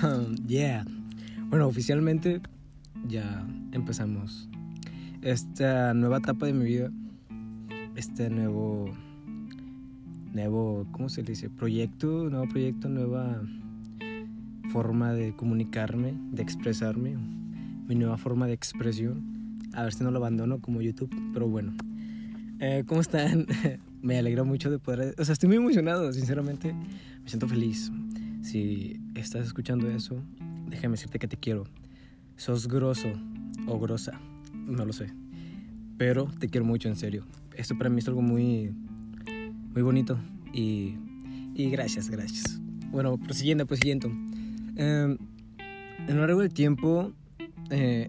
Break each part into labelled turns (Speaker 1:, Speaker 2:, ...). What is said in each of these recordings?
Speaker 1: yeah. Bueno, oficialmente ya empezamos esta nueva etapa de mi vida. Este nuevo. Nuevo. ¿Cómo se le dice? Proyecto. Nuevo proyecto, nueva forma de comunicarme, de expresarme. Mi nueva forma de expresión. A ver si no lo abandono como YouTube. Pero bueno. Eh, ¿Cómo están? me alegro mucho de poder... O sea, estoy muy emocionado, sinceramente. Me siento feliz. Si estás escuchando eso, déjame decirte que te quiero. Sos grosso o grosa, no lo sé. Pero te quiero mucho, en serio. Esto para mí es algo muy, muy bonito. Y, y gracias, gracias. Bueno, prosiguiendo, prosiguiendo. Eh, a lo largo del tiempo, eh,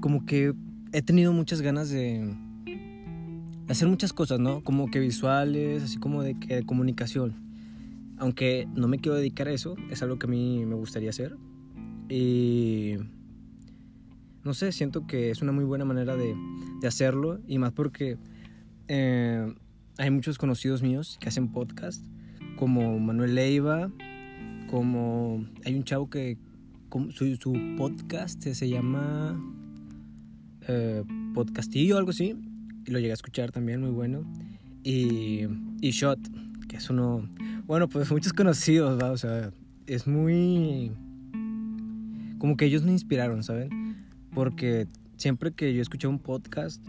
Speaker 1: como que he tenido muchas ganas de hacer muchas cosas, ¿no? Como que visuales, así como de, que, comunicación. Aunque no me quiero dedicar a eso, es algo que a mí me gustaría hacer. Y no sé, siento que es una muy buena manera de, de hacerlo y más porque eh, hay muchos conocidos míos que hacen podcast, como Manuel Leiva, como hay un chavo que su, su podcast se llama eh, Podcastillo o algo así, y lo llegué a escuchar también, muy bueno. Y, y Shot, que es uno, bueno, pues muchos conocidos, ¿va? O sea, es muy... Como que ellos me inspiraron, ¿saben? Porque siempre que yo escuché un podcast,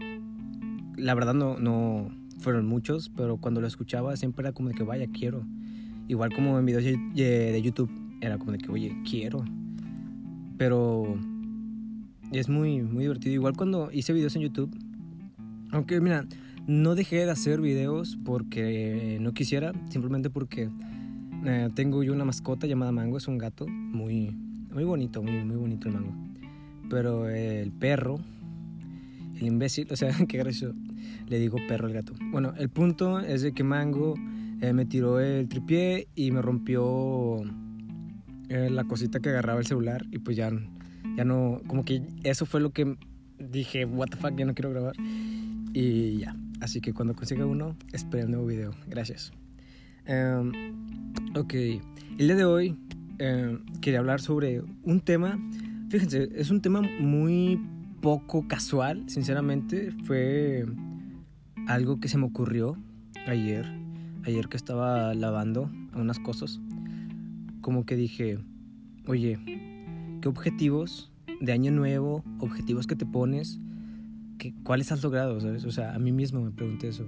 Speaker 1: la verdad no, no fueron muchos, pero cuando lo escuchaba siempre era como de que vaya, quiero. Igual como en videos de YouTube, era como de que, oye, quiero. Pero es muy, muy divertido. Igual cuando hice videos en YouTube, aunque mira, no dejé de hacer videos porque no quisiera, simplemente porque eh, tengo yo una mascota llamada Mango, es un gato muy, muy bonito, muy, muy bonito el Mango. Pero el perro, el imbécil, o sea, qué gracioso, le digo perro al gato. Bueno, el punto es de que Mango eh, me tiró el tripié y me rompió eh, la cosita que agarraba el celular y pues ya, ya no, como que eso fue lo que dije, what the fuck, ya no quiero grabar. Y ya, así que cuando consiga uno, espera el nuevo video. Gracias. Um, ok, el día de hoy um, quería hablar sobre un tema, fíjense, es un tema muy poco casual, sinceramente. Fue algo que se me ocurrió ayer, ayer que estaba lavando unas cosas. Como que dije, oye, ¿qué objetivos de año nuevo, objetivos que te pones, ¿cuáles has logrado? ¿sabes? O sea, a mí mismo me pregunté eso.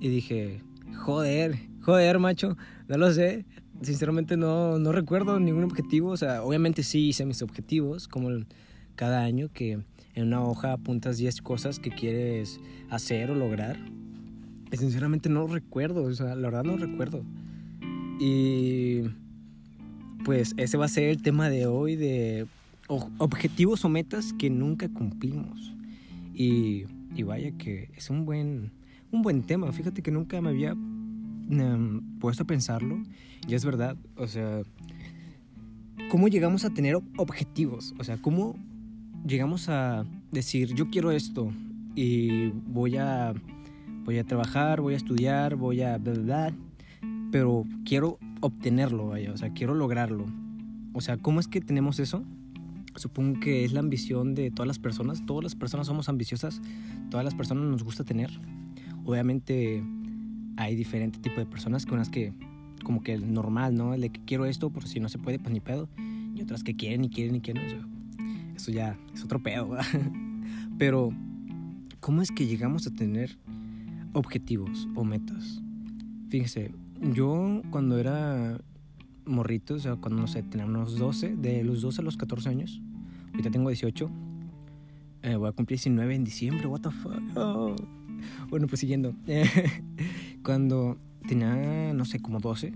Speaker 1: Y dije, joder, joder, macho, no lo sé. Sinceramente no, no recuerdo ningún objetivo. O sea, obviamente sí hice mis objetivos, como cada año, que en una hoja apuntas 10 cosas que quieres hacer o lograr. Y sinceramente no recuerdo, o sea, la verdad no recuerdo. Y pues ese va a ser el tema de hoy de objetivos o metas que nunca cumplimos. Y, vaya que es un buen, un buen tema. Fíjate que nunca me había em, puesto a pensarlo. Y es verdad, o sea, ¿cómo llegamos a tener objetivos? O sea, ¿cómo llegamos a decir, yo quiero esto y voy a, voy a trabajar, voy a estudiar, voy a... Bla, pero quiero obtenerlo, vaya, o sea, quiero lograrlo. O sea, ¿cómo es que tenemos eso? Supongo que es la ambición de todas las personas. Todas las personas somos ambiciosas. Todas las personas nos gusta tener. Obviamente hay diferente tipo de personas con las que como que normal, ¿no? El de que quiero esto, por si no se puede, pues ni pedo. Y otras que quieren y quieren y quieren. eso ya es otro pedo. Pero, ¿cómo es que llegamos a tener objetivos o metas? Fíjense, yo cuando era morrito, o sea, cuando no sé, tenía unos 12, de los 12 a los 14 años, Ahorita tengo 18. Eh, voy a cumplir 19 en diciembre. What the fuck. Oh. Bueno, pues siguiendo. cuando tenía, no sé, como 12,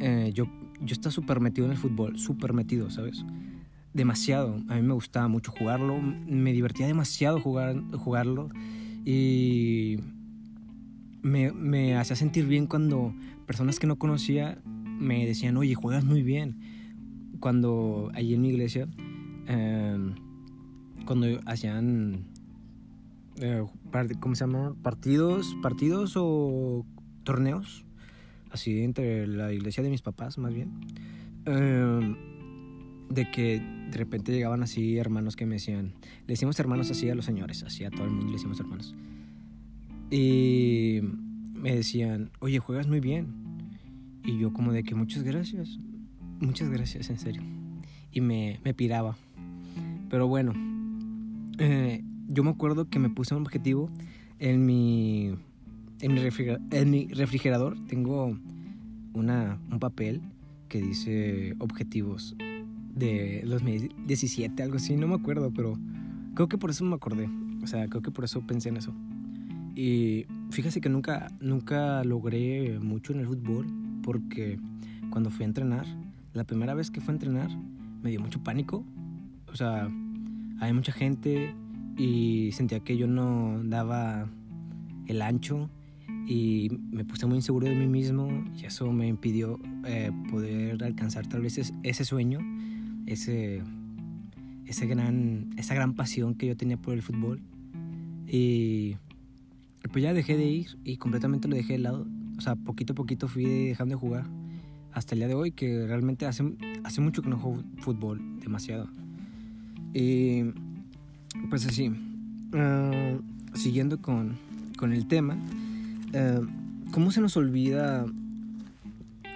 Speaker 1: eh, yo, yo estaba súper metido en el fútbol. Súper metido, ¿sabes? Demasiado. A mí me gustaba mucho jugarlo. Me divertía demasiado jugar, jugarlo. Y me, me hacía sentir bien cuando personas que no conocía me decían, oye, juegas muy bien. Cuando allí en mi iglesia Em, cuando hacían, eh, ¿cómo se llama? Partidos, partidos o torneos, así entre la iglesia de mis papás más bien. Em, de que de repente llegaban así hermanos que me decían, le decimos hermanos así a los señores, así a todo el mundo le decimos hermanos. Y me decían, oye, juegas muy bien. Y yo como de que muchas gracias, muchas gracias, en serio. Y me, me piraba. Pero bueno, eh, yo me acuerdo que me puse un objetivo en mi, en mi, refrigerador. Tengo una, un papel que dice objetivos de 2017, algo así, no me acuerdo, pero creo que por eso me acordé. O sea, creo que por eso pensé en eso. Y fíjese que nunca, nunca logré mucho en el fútbol porque cuando fui a entrenar, la primera vez que fui a entrenar, me dio mucho pánico. O sea, hay mucha gente y sentía que yo no daba el ancho y me puse muy inseguro de mí mismo y eso me impidió eh, poder alcanzar tal vez ese sueño, ese, ese gran, esa gran pasión que yo tenía por el fútbol. Y pues ya dejé de ir y completamente lo dejé de lado. O sea, poquito a poquito fui dejando de jugar hasta el día de hoy, que realmente hace, hace mucho que no juego fútbol, demasiado. Y pues así, ah, siguiendo con, con, el tema, uh, ¿cómo se nos olvida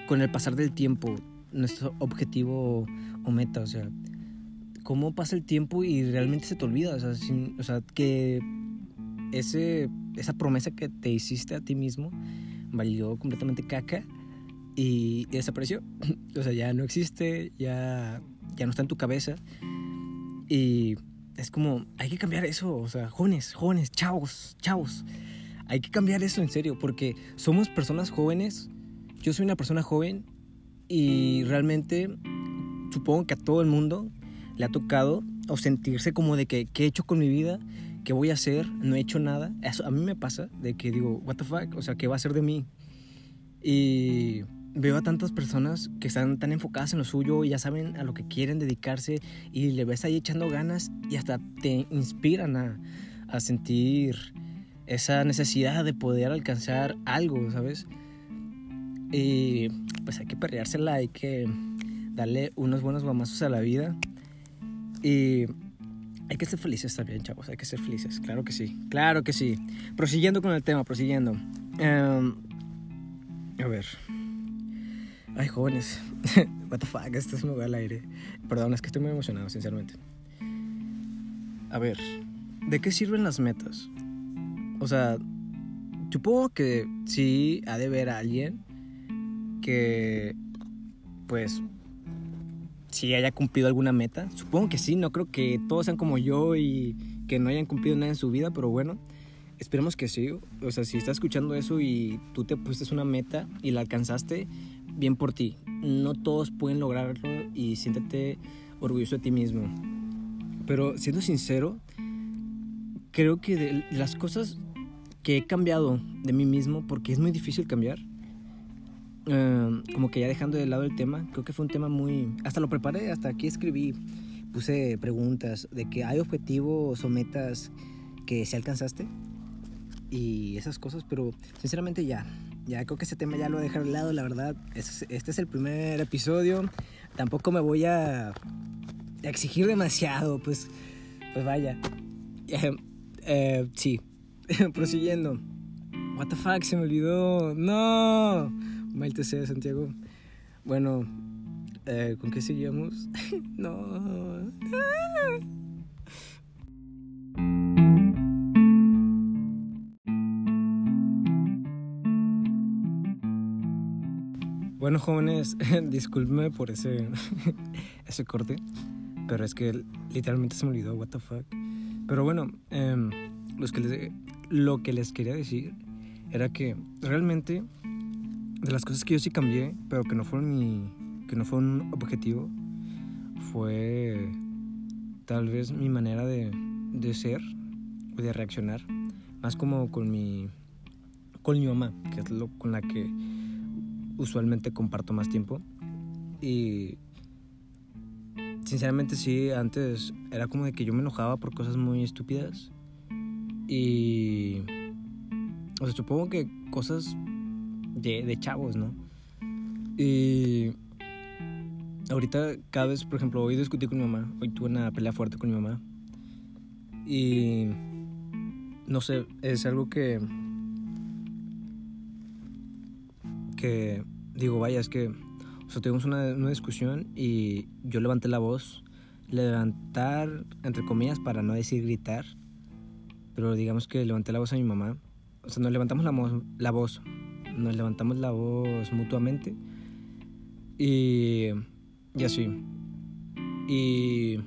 Speaker 1: con el pasar del tiempo nuestro objetivo o meta? O sea, ¿cómo pasa el tiempo y realmente se te olvida? O sea, que ese, esa promesa que te hiciste a ti mismo valió completamente caca y, desapareció. o sea, ya no existe, ya, ya no está en tu cabeza. Y es como, hay que cambiar eso. O sea, jóvenes, jóvenes, chavos, chavos. Hay que cambiar eso en serio, porque somos personas jóvenes. Yo soy una persona joven y realmente supongo que a todo el mundo le ha tocado o sentirse como de que, ¿qué he hecho con mi vida? ¿Qué voy a hacer? No he hecho nada. Eso a mí me pasa de que digo, what the fuck, o sea, ¿qué va a ser de mí? Y veo a tantas personas que están tan enfocadas en lo suyo y ya saben a lo que quieren dedicarse y le ves ahí echando ganas y hasta te inspiran a, a sentir esa necesidad de poder alcanzar algo, ¿sabes? Y pues hay que perreársela, hay que darle unos buenos guamazos a la vida. Y hay que ser felices también, chavos. Hay que ser felices. Claro que sí. Claro que sí. Prosiguiendo con el tema, prosiguiendo. Em, a ver. Ay, jóvenes. What the fuck, esto es muy al aire. Perdón, es que estoy muy emocionado, sinceramente. A ver, ¿de qué sirven las metas? O sea, supongo que sí ha de a alguien que, pues, si haya cumplido alguna meta. Supongo que sí, no creo que todos sean como yo y que no hayan cumplido nada en su vida, pero bueno, esperemos que sí. O sea, si estás escuchando eso y tú te pusiste una meta y la alcanzaste, bien por ti. No todos pueden lograrlo y siéntete orgulloso de ti mismo. Pero siendo sincero, creo que las cosas que he cambiado de mí mismo, porque es muy difícil cambiar, Em, como que ya dejando de lado el tema, creo que fue un tema muy... Hasta lo preparé, hasta aquí escribí, puse preguntas de que hay objetivos o metas que se alcanzaste y esas cosas, pero sinceramente ya, ya creo que ese tema ya lo he dejado de lado, la verdad. Este es el primer episodio, tampoco me voy a exigir demasiado, pues, pues vaya. Eh, eh, sí, prosiguiendo. What the fuck, se me olvidó. No. Maite C. Santiago. Bueno, eh, ¿con qué seguíamos? no. Bueno, jóvenes, discúlpenme por ese, ese corte, pero es que literalmente se me olvidó, what the fuck. Pero bueno, em, los que lo que les quería decir era que realmente de las cosas que yo sí cambié, pero que no fueron mi, que no fue un objetivo, fue tal vez mi manera de, de ser o de reaccionar, más como con mi, con mi mamá, que es lo con la que usualmente comparto más tiempo. Y sinceramente sí, antes era como de que yo me enojaba por cosas muy estúpidas. Y... O sea, supongo que cosas de, chavos, ¿no? Y ahorita cada vez, por ejemplo, hoy discutí con mi mamá, hoy tuve una pelea fuerte con mi mamá. Y no sé, es algo que digo, vaya, es que o sea, tuvimos una, una discusión y yo levanté la voz. Levantar, entre comillas, para no decir gritar. Pero digamos que levanté la voz a mi mamá. O sea, nos levantamos la, la voz. Nos levantamos la voz mutuamente. Y, y así. Y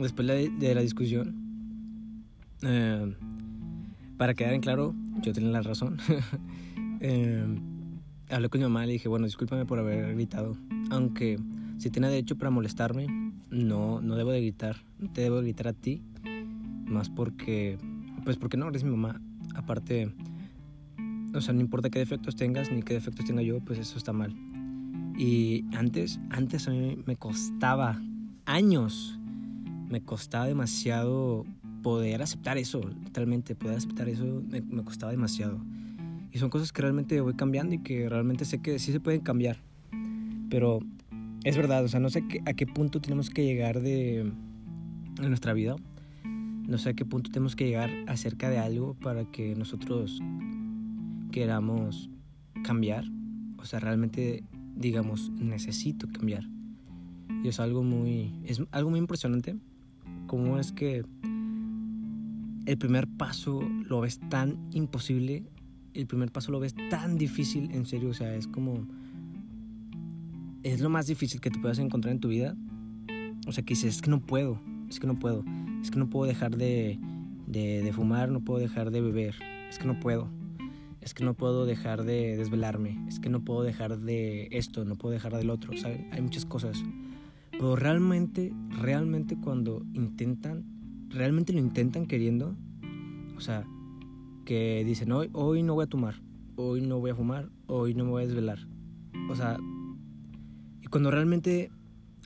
Speaker 1: después de, la discusión, eh, para quedar en claro, yo tenía la razón. eh, hablé con mi mamá y le dije, bueno, discúlpame por haber gritado. Aunque si tiene derecho para molestarme, no, no debo de gritar. Te debo de gritar a ti. Más porque, pues porque no, eres mi mamá. Aparte, o sea, no importa qué defectos tengas ni qué defectos tenga yo, pues eso está mal. Y antes, antes a mí me costaba años, me costaba demasiado poder aceptar eso, literalmente, poder aceptar eso me, me costaba demasiado. Y son cosas que realmente voy cambiando y que realmente sé que sí se pueden cambiar. Pero es verdad, o sea, no sé a qué punto tenemos que llegar de en nuestra vida. No sé a qué punto tenemos que llegar acerca de algo para que nosotros queramos cambiar. O sea, realmente digamos, necesito cambiar. Y es algo muy es algo muy impresionante cómo es que el primer paso lo ves tan imposible el primer paso lo ves tan difícil, en serio, o sea, es como... Es lo más difícil que te puedas encontrar en tu vida. O sea, que dices, es que no puedo, es que no puedo, es que no puedo dejar de, de, fumar, no puedo dejar de beber, es que no puedo, es que no puedo dejar de desvelarme, es que no puedo dejar de esto, no puedo dejar del otro, ¿saben? Hay muchas cosas. Pero realmente, realmente cuando intentan, realmente lo intentan queriendo, o sea, que dicen, hoy, hoy no voy a tomar, hoy no voy a fumar, hoy no me voy a desvelar. O sea, y cuando realmente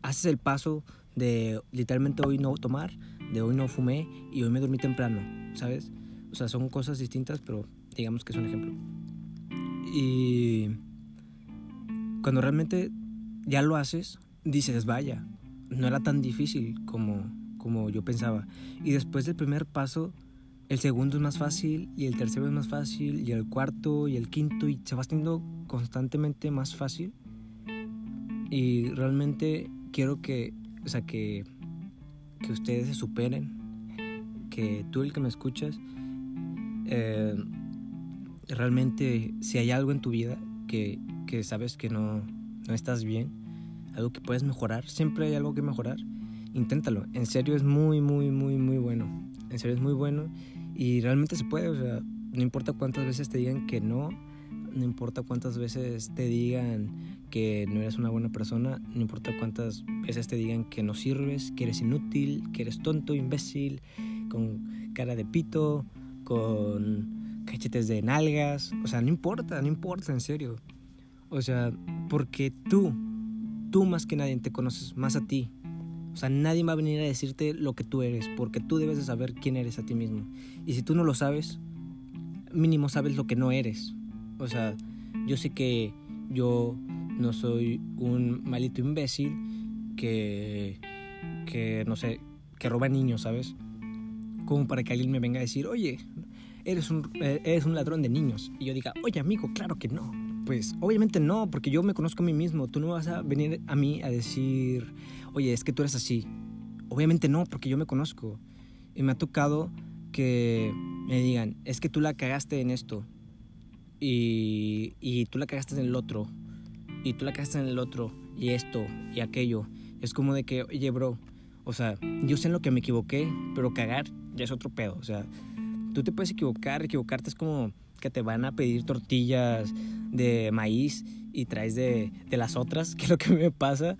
Speaker 1: haces el paso de literalmente hoy no tomar, de hoy no fumé y hoy me dormí temprano, ¿sabes? O sea, son cosas distintas, pero digamos que es un ejemplo. Y cuando realmente ya lo haces, dices, vaya, no era tan difícil como, como yo pensaba. Y después del primer paso, el segundo es más fácil y el tercero es más fácil y el cuarto y el quinto y se va haciendo constantemente más fácil. Y realmente quiero que, o sea, que, que ustedes se superen, que tú el que me escuchas, eh, realmente si hay algo en tu vida que, que sabes que no, no estás bien, algo que puedes mejorar, siempre hay algo que mejorar, inténtalo. En serio es muy, muy, muy, muy bueno. En serio es muy bueno y realmente se puede, o sea, no importa cuántas veces te digan que no, no importa cuántas veces te digan que no eres una buena persona, no importa cuántas veces te digan que no sirves, que eres inútil, que eres tonto, imbécil, con cara de pito, con cachetes de nalgas, o sea, no importa, no importa, en serio. O sea, porque tú, tú más que nadie te conoces más a ti, o sea, nadie va a venir a decirte lo que tú eres, porque tú debes de saber quién eres a ti mismo. Y si tú no lo sabes, mínimo sabes lo que no eres. O sea, yo sé que yo no soy un malito imbécil que, que no sé, que roba niños, ¿sabes? Como para que alguien me venga a decir, oye, eres un, eres un ladrón de niños. Y yo diga, oye amigo, claro que no. Pues obviamente no, porque yo me conozco a mí mismo. Tú no vas a venir a mí a decir, oye, es que tú eres así. Obviamente no, porque yo me conozco. Y me ha tocado que me digan, es que tú la cagaste en esto. Y, y tú la cagaste en el otro. Y tú la cagaste en el otro. Y esto y aquello. Es como de que, oye, bro. O sea, yo sé en lo que me equivoqué, pero cagar ya es otro pedo. O sea, tú te puedes equivocar. Equivocarte es como que te van a pedir tortillas de maíz y traes de, de las otras, que es lo que me pasa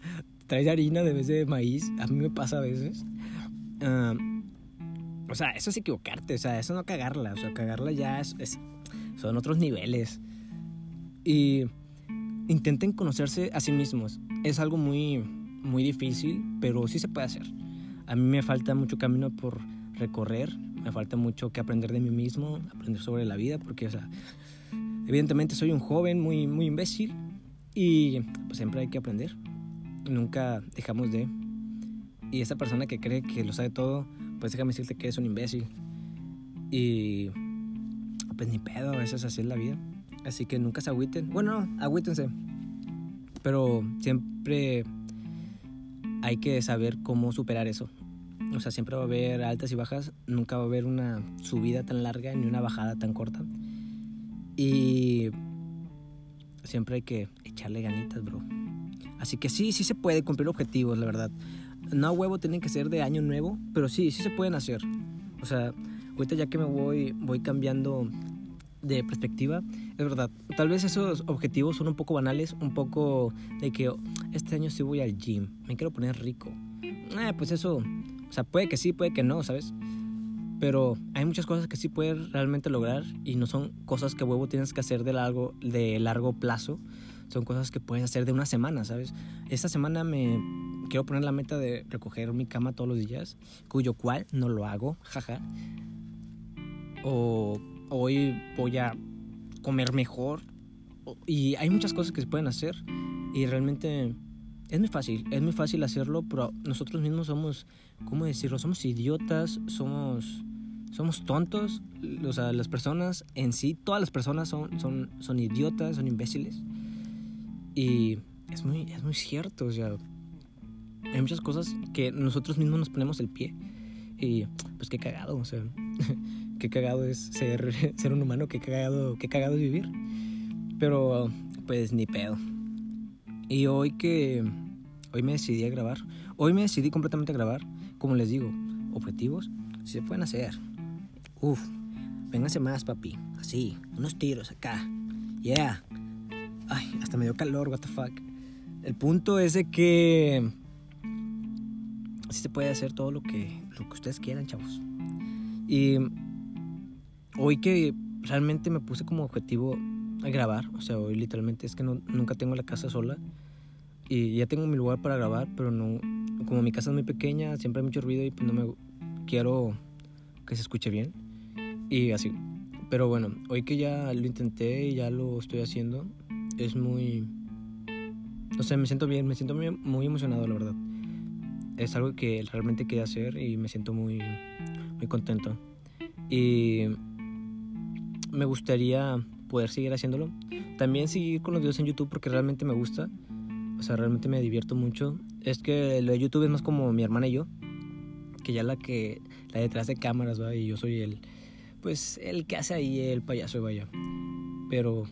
Speaker 1: traes harina de vez de maíz, a mí me pasa a veces. o sea, eso es equivocarte, o sea, eso no cagarla, o sea, cagarla ya es, son otros niveles. Y intenten conocerse a sí mismos. Es algo muy, muy difícil, pero sí se puede hacer. A mí me falta mucho camino por recorrer, me falta mucho que aprender de mí mismo, aprender sobre la vida, porque, o sea, evidentemente soy un joven muy, muy imbécil y pues siempre hay que aprender nunca dejamos de. Y esa persona que cree que lo sabe todo, pues déjame decirte que es un imbécil. Y pues ni pedo, a veces así es la vida. Así que nunca se agüiten. Bueno, no, agüítense. Pero siempre hay que saber cómo superar eso. O sea, siempre va a haber altas y bajas. Nunca va a haber una subida tan larga ni una bajada tan corta. Y siempre hay que echarle ganitas, bro. Así que sí, sí se puede cumplir objetivos, la verdad. No huevo tienen que ser de año nuevo, pero sí, sí se pueden hacer. O sea, ahorita ya que me voy, voy cambiando de perspectiva, es verdad. Tal vez esos objetivos son un poco banales, un poco de que este año sí voy al gym, me quiero poner rico. Eh, pues eso, o sea, puede que sí, puede que no, ¿sabes? Pero hay muchas cosas que sí puedes realmente lograr y no son cosas que huevo tienes que hacer de largo, de largo plazo. Son cosas que puedes hacer de una semana, ¿sabes? Esta semana me quiero poner la meta de recoger mi cama todos los días, cuyo cual no lo hago, jaja. O hoy voy a comer mejor. Y hay muchas cosas que se pueden hacer y realmente es muy fácil, es muy fácil hacerlo, pero nosotros mismos somos, ¿cómo decirlo? Somos idiotas, somos, somos tontos, o sea, las personas en sí, todas las personas son, son, son idiotas, son imbéciles. Y es muy, es muy cierto, o sea, hay muchas cosas que nosotros mismos nos ponemos el pie. Y pues qué cagado, o sea, qué cagado es ser, ser un humano, qué cagado, qué cagado es vivir. Pero pues ni pedo. Y hoy que hoy me decidí a grabar, hoy me decidí completamente a grabar, como les digo, objetivos si se pueden hacer. Uf, véngase más, papi. Así, unos tiros acá. Yeah. Ay, hasta me dio calor, what the fuck. El punto es de que así se puede hacer todo lo que, lo que ustedes quieran, chavos. Y hoy que realmente me puse como objetivo a grabar, o sea, hoy literalmente es que no, nunca tengo la casa sola y ya tengo mi lugar para grabar, pero no, como mi casa es muy pequeña, siempre hay mucho ruido y pues no me quiero que se escuche bien y así. Pero bueno, hoy que ya lo intenté y ya lo estoy haciendo, es muy... O sea, me siento bien, me siento muy, muy emocionado, la verdad. Es algo que realmente quería hacer y me siento muy, muy contento. Y me gustaría poder seguir haciéndolo. También seguir con los videos en YouTube porque realmente me gusta. O sea, realmente me divierto mucho. Es que lo de YouTube es más como mi hermana y yo. Que ya la que, la detrás de cámaras, va. Y yo soy el, pues, el que hace ahí el payaso, vaya. Pero,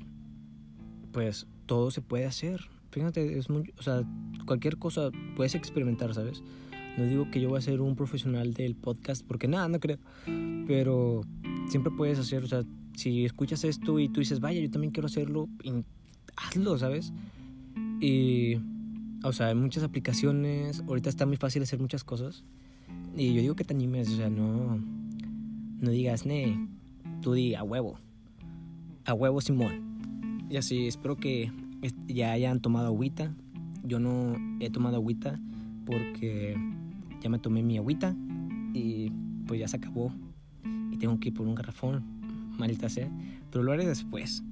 Speaker 1: pues, todo se puede hacer. Fíjate, es muy, o sea, cualquier cosa puedes experimentar, ¿sabes? No digo que yo voy a ser un profesional del podcast, porque nada, no creo. Pero siempre puedes hacer, o sea, si escuchas esto y tú dices, vaya, yo también quiero hacerlo, hazlo, ¿sabes? Y, o sea, hay muchas aplicaciones, ahorita está muy fácil hacer muchas cosas. Y yo digo que te animes, o sea, no, no digas, ne, tú di a huevo, a huevo Simón. Y así, espero que ya hayan tomado agüita. Yo no he tomado agüita porque ya me tomé mi agüita y pues ya se acabó. Y tengo que ir por un garrafón, maldita sea. Pero lo haré después.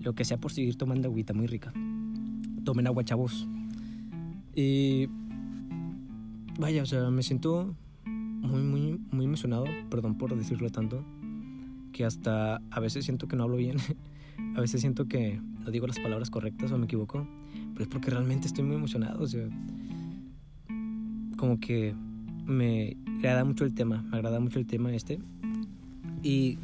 Speaker 1: Lo que sea por seguir tomando agüita muy rica. Tomen agua, chavos. Y vaya, o sea, me siento muy, muy, muy emocionado. Perdón por decirlo tanto. Que hasta a veces siento que no hablo bien. a veces siento que no digo las palabras correctas o me equivoco. Pero es porque realmente estoy muy emocionado. O sea, como que me agrada mucho el tema, me agrada mucho el tema este. Y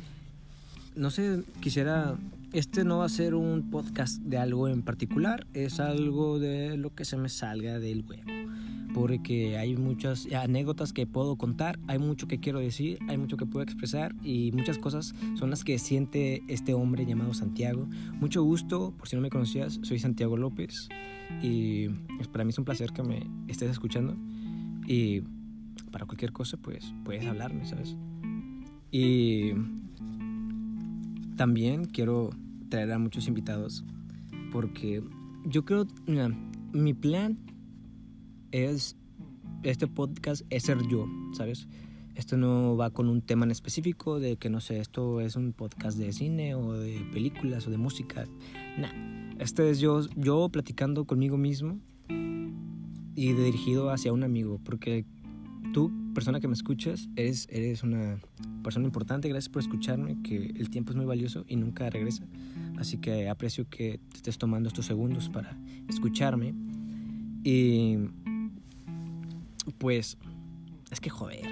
Speaker 1: no sé, quisiera, este no va a ser un podcast de algo en particular, es algo de lo que se me salga del huevo. Porque hay muchas anécdotas que puedo contar, hay mucho que quiero decir, hay mucho que puedo expresar y muchas cosas son las que siente este hombre llamado Santiago. Mucho gusto, por si no me conocías, soy Santiago López y pues, para mí es un placer que me estés escuchando. Y para cualquier cosa, pues puedes hablarme, ¿sabes? Y también quiero traer a muchos invitados porque yo creo, mi plan es, este podcast es ser yo, ¿sabes? Esto no va con un tema en específico de que no sé, esto es un podcast de cine o de películas o de música. Nah, este es yo, yo platicando conmigo mismo y dirigido hacia un amigo, porque tú, persona que me escuchas, eres, eres una persona importante, gracias por escucharme, que el tiempo es muy valioso y nunca regresa, así que aprecio que te estés tomando estos segundos para escucharme y pues es que joder,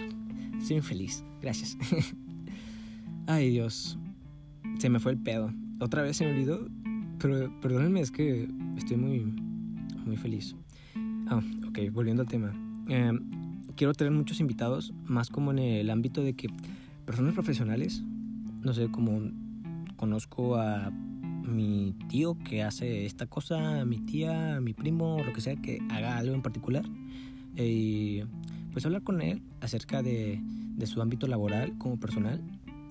Speaker 1: estoy infeliz, gracias. Ay Dios, se me fue el pedo, otra vez se me olvidó, pero perdónenme, es que estoy muy, muy feliz. Ah, ok, volviendo al tema. Eh, quiero tener muchos invitados, más como en el ámbito de que personas profesionales, no sé, como conozco a mi tío que hace esta cosa, a mi tía, a mi primo, lo que sea, que haga algo en particular. Y pues hablar con él acerca de, de su ámbito laboral como personal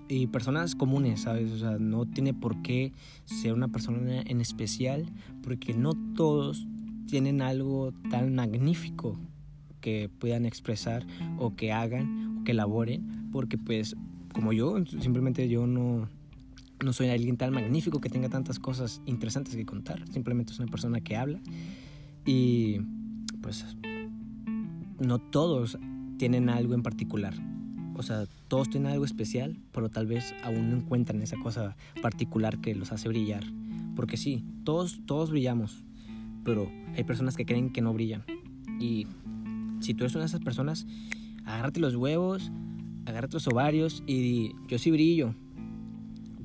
Speaker 1: y personas comunes, ¿sabes? O sea, no tiene por qué ser una persona en especial, porque no todos tienen algo tan magnífico que puedan expresar o que hagan o que elaboren, porque pues como yo, simplemente yo no, no soy alguien tan magnífico que tenga tantas cosas interesantes que contar, simplemente es una persona que habla y pues no todos tienen algo en particular. O sea, todos tienen algo especial, pero tal vez aún no encuentran esa cosa particular que los hace brillar. Porque sí, todos, todos brillamos, pero hay personas que creen que no brillan. Y si tú eres una de esas personas, agárrate los huevos, agárrate los ovarios y yo sí brillo.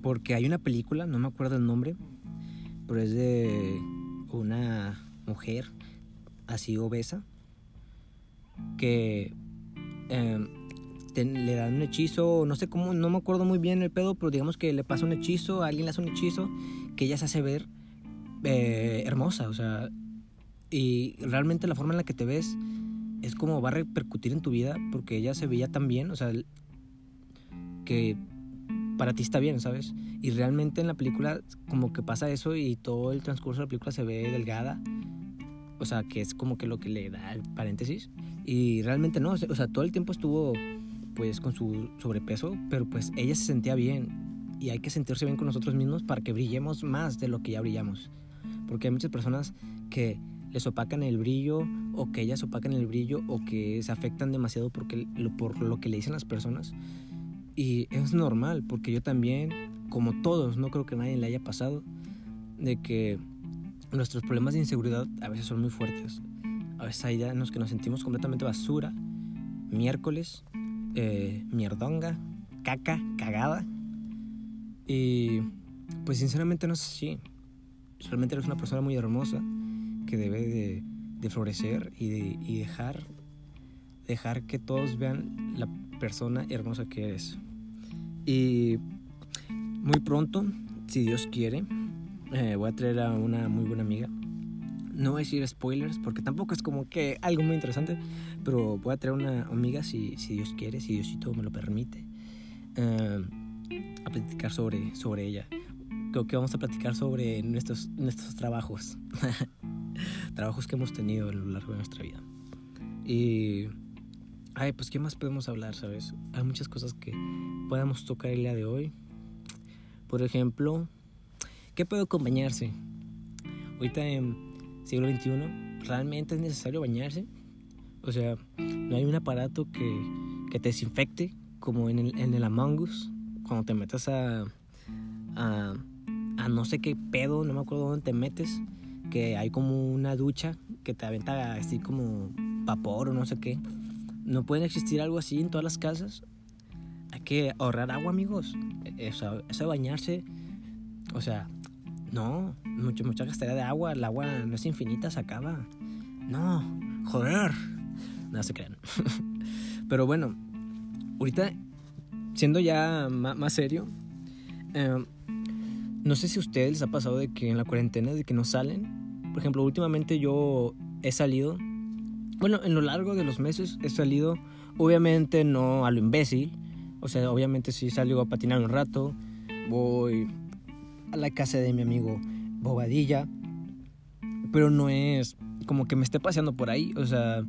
Speaker 1: Porque hay una película, no me acuerdo el nombre, pero es de una mujer así obesa que em, le dan un hechizo, no sé cómo, no me acuerdo muy bien el pedo, pero digamos que le pasa un hechizo, alguien le hace un hechizo que ella se hace ver eh, hermosa, o sea, y realmente la forma en la que te ves es como va a repercutir en tu vida porque ella se veía tan bien, o sea, que para ti está bien, ¿sabes? Y realmente en la película como que pasa eso y todo el transcurso de la película se ve delgada, o sea, que es como que lo que le da el paréntesis. Y realmente no, o sea, todo el tiempo estuvo pues con su sobrepeso, pero pues ella se sentía bien. Y hay que sentirse bien con nosotros mismos para que brillemos más de lo que ya brillamos. Porque hay muchas personas que les opacan el brillo o que ellas opacan el brillo o que se afectan demasiado porque, por lo que le dicen las personas. Y es normal, porque yo también, como todos, no creo que a nadie le haya pasado, de que nuestros problemas de inseguridad a veces son muy fuertes. A veces hay días en los que nos sentimos completamente basura, miércoles, eh, mierdonga, caca, cagada. Y pues sinceramente no sé si realmente eres una persona muy hermosa que debe de, florecer y, de, y dejar, dejar que todos vean la persona hermosa que eres. Y muy pronto, si Dios quiere, eh, voy a traer a una muy buena amiga. No voy a decir spoilers porque tampoco es como que algo muy interesante, pero voy a traer una amiga si, si Dios quiere, si Diosito me lo permite, eh, a platicar sobre, sobre ella creo que vamos a platicar sobre nuestros, nuestros trabajos. trabajos que hemos tenido a lo largo de nuestra vida. Y... Ay, pues ¿qué más podemos hablar, sabes? Hay muchas cosas que podemos tocar el día de hoy. Por ejemplo, ¿qué puede con bañarse? Ahorita en siglo XXI, ¿realmente es necesario bañarse? O sea, no hay un aparato que, que te desinfecte como en el, en el Among Us, cuando te metes a, a a no sé qué pedo, no me acuerdo dónde te metes, que hay como una ducha que te aventa así como vapor o no sé qué. No puede existir algo así en todas las casas. Hay que ahorrar agua, amigos. Eso, eso de bañarse, o sea, no, mucho, mucha gastaría de agua. El agua no es infinita, se acaba. No, joder. No se crean. Pero bueno, ahorita, siendo ya más, serio, eh, no sé si a ustedes les ha pasado de que en la cuarentena, de que no salen. Por ejemplo, últimamente yo he salido, bueno, en lo largo de los meses he salido, obviamente no a lo imbécil, o sea, obviamente sí salgo a patinar un rato, voy a la casa de mi amigo Bobadilla, pero no es como que me esté paseando por ahí, o sea,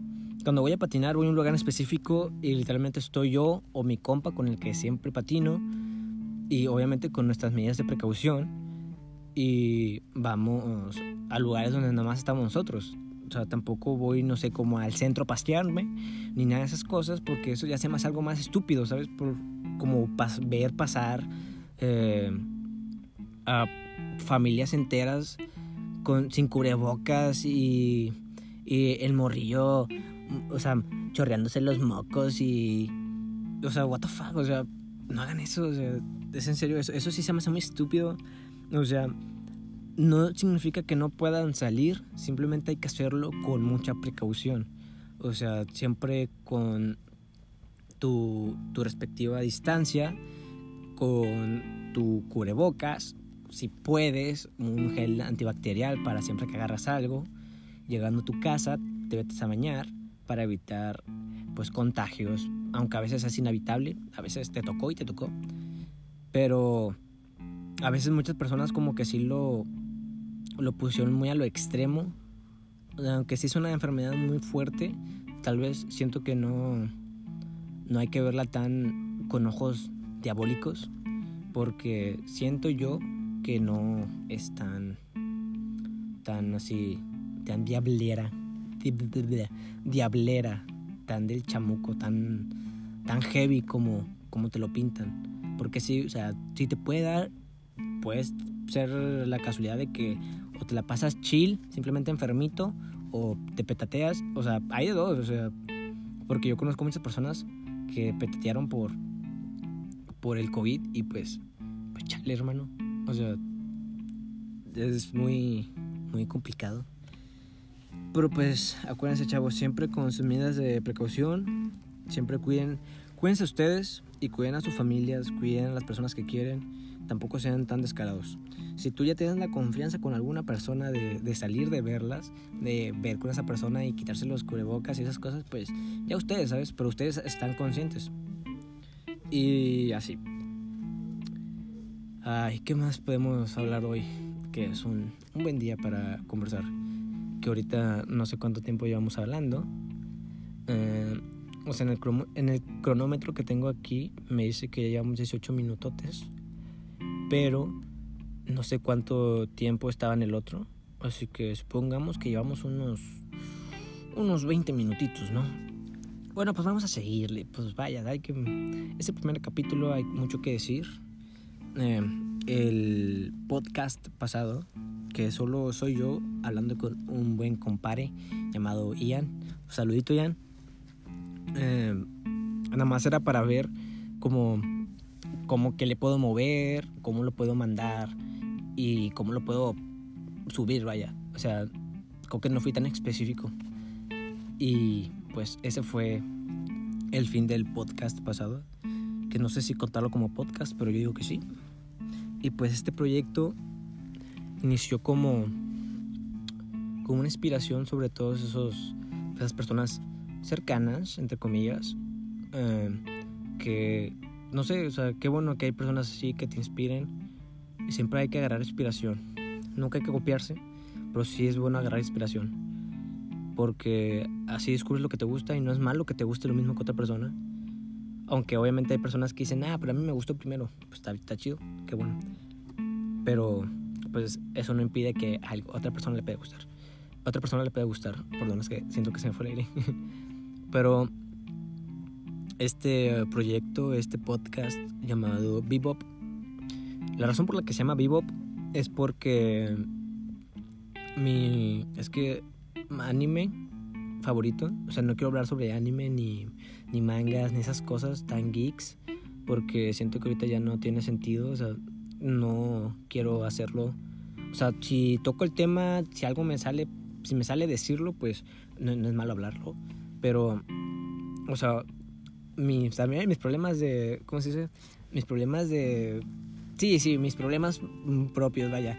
Speaker 1: cuando voy a patinar voy a un lugar en específico y literalmente estoy yo o mi compa con el que siempre patino y obviamente con nuestras medidas de precaución y vamos a lugares donde nada más estamos nosotros. O sea, tampoco voy, no sé, como al centro a pastearme, ni nada de esas cosas, porque eso ya se más algo más estúpido, ¿sabes? Por, como ver pasar eh, a familias enteras con, sin cubrebocas y, y el morrillo, o sea, chorreándose los mocos y... O sea, what the fuck, o sea, no hagan eso, o sea, es en serio, eso, eso sí se me hace muy estúpido. O sea, no significa que no puedan salir, simplemente hay que hacerlo con mucha precaución. O sea, siempre con tu, tu respectiva distancia, con tu cubrebocas, si puedes, un gel antibacterial para siempre que agarras algo. Llegando a tu casa, te metes a bañar para evitar pues contagios, aunque a veces es inevitable, a veces te tocó y te tocó. Pero a veces muchas personas como que sí lo lo pusieron muy a lo extremo. Aunque sí es una enfermedad muy fuerte, tal vez siento que no, no hay que verla tan con ojos diabólicos, porque siento yo que no es tan, tan así, tan diablera, diablera, tan del chamuco, tan, tan heavy como, como te lo pintan. Porque sí, o sea, si te puede dar, puedes ser la casualidad de que o te la pasas chill, simplemente enfermito, o te petateas, o sea, hay de dos, o sea, porque yo conozco muchas personas que petatearon por, por el COVID y pues, pues chale, hermano, o sea, es muy, muy complicado. Pero pues, acuérdense, chavos, siempre con sus medidas de precaución, siempre cuiden, cuídense ustedes y cuiden a sus familias, cuiden a las personas que quieren tampoco sean tan descarados. Si tú ya tienes la confianza con alguna persona de, salir de verlas, de ver con esa persona y quitarse los cubrebocas y esas cosas, pues ya ustedes, ¿sabes? Pero ustedes están conscientes. Y así. Ay, ¿qué más podemos hablar hoy? Que es un, un buen día para conversar. Que ahorita no sé cuánto tiempo llevamos hablando. Eh, o sea, en el, cronómetro que tengo aquí me dice que ya llevamos 18 minutotes pero no sé cuánto tiempo estaba en el otro, así que supongamos que llevamos unos unos 20 minutitos, ¿no? Bueno, pues vamos a seguirle, pues vaya, hay que ese primer capítulo hay mucho que decir. Eh, el podcast pasado, que solo soy yo hablando con un buen compare llamado Ian. saludito Ian. Eh, nada más era para ver cómo cómo que le puedo mover, cómo lo puedo mandar y cómo lo puedo subir, vaya. O sea, creo que no fui tan específico. Y pues ese fue el fin del podcast pasado, que no sé si contarlo como podcast, pero yo digo que sí. Y pues este proyecto inició como como una inspiración sobre todos esos esas personas cercanas entre comillas eh, que no sé, o sea, qué bueno que hay personas así que te inspiren y siempre hay que agarrar inspiración. Nunca hay que copiarse, pero sí es bueno agarrar inspiración. Porque así descubres lo que te gusta y no es malo que te guste lo mismo que otra persona. Aunque obviamente hay personas que dicen, ah, pero a mí me gustó primero. Pues está, está chido, qué bueno. Pero pues eso no impide que a otra persona le pueda gustar. Otra persona le puede gustar. Perdón, es que siento que se me fue el aire. pero este proyecto, este podcast llamado Bebop. La razón por la que se llama Bebop es porque mi es que anime favorito, o sea, no quiero hablar sobre anime ni, ni mangas ni esas cosas tan geeks porque siento que ahorita ya no tiene sentido, o sea, no quiero hacerlo. O sea, si toco el tema, si algo me sale, si me sale decirlo, pues no, es malo hablarlo, pero o sea, mis, también mis problemas de, ¿cómo se dice? Mis problemas de, sí, sí, mis problemas propios, vaya,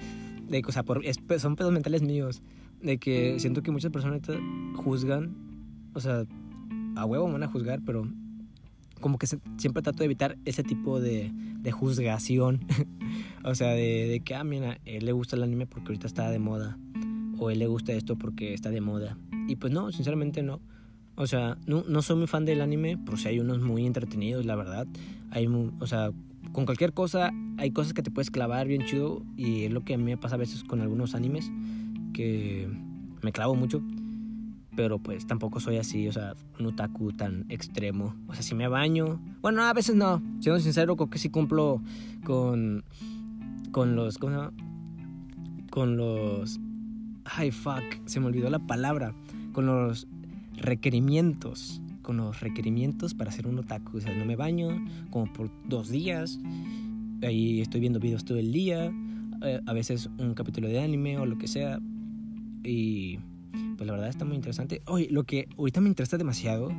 Speaker 1: de, o por, son pedos mentales míos, de que siento que muchas personas juzgan, o sea, a huevo van a juzgar, pero como que siempre trato de evitar ese tipo de, de juzgación, o sea, de, de que, ah, mira, él le gusta el anime porque ahorita está de moda, o él le gusta esto porque está de moda, y pues no, sinceramente no. O sea, no, no soy muy fan del anime, pero sí hay unos muy entretenidos, la verdad. Hay, o sea, con cualquier cosa hay cosas que te puedes clavar bien chido y es lo que a mí me pasa a veces con algunos animes que me clavo mucho. Pero pues tampoco soy así, o sea, un otaku tan extremo. O sea, si me baño, bueno, a veces no, siendo sincero, creo que sí cumplo con, con los, ¿cómo se llama? Con los, ay, fuck, se me olvidó la palabra, con los requerimientos, con los requerimientos para ser un otaku. O sea, no me baño como por dos días, ahí estoy viendo videos todo el día, eh, a veces un capítulo de anime o lo que sea, y pues la verdad está muy interesante. Oye, lo que ahorita me interesa demasiado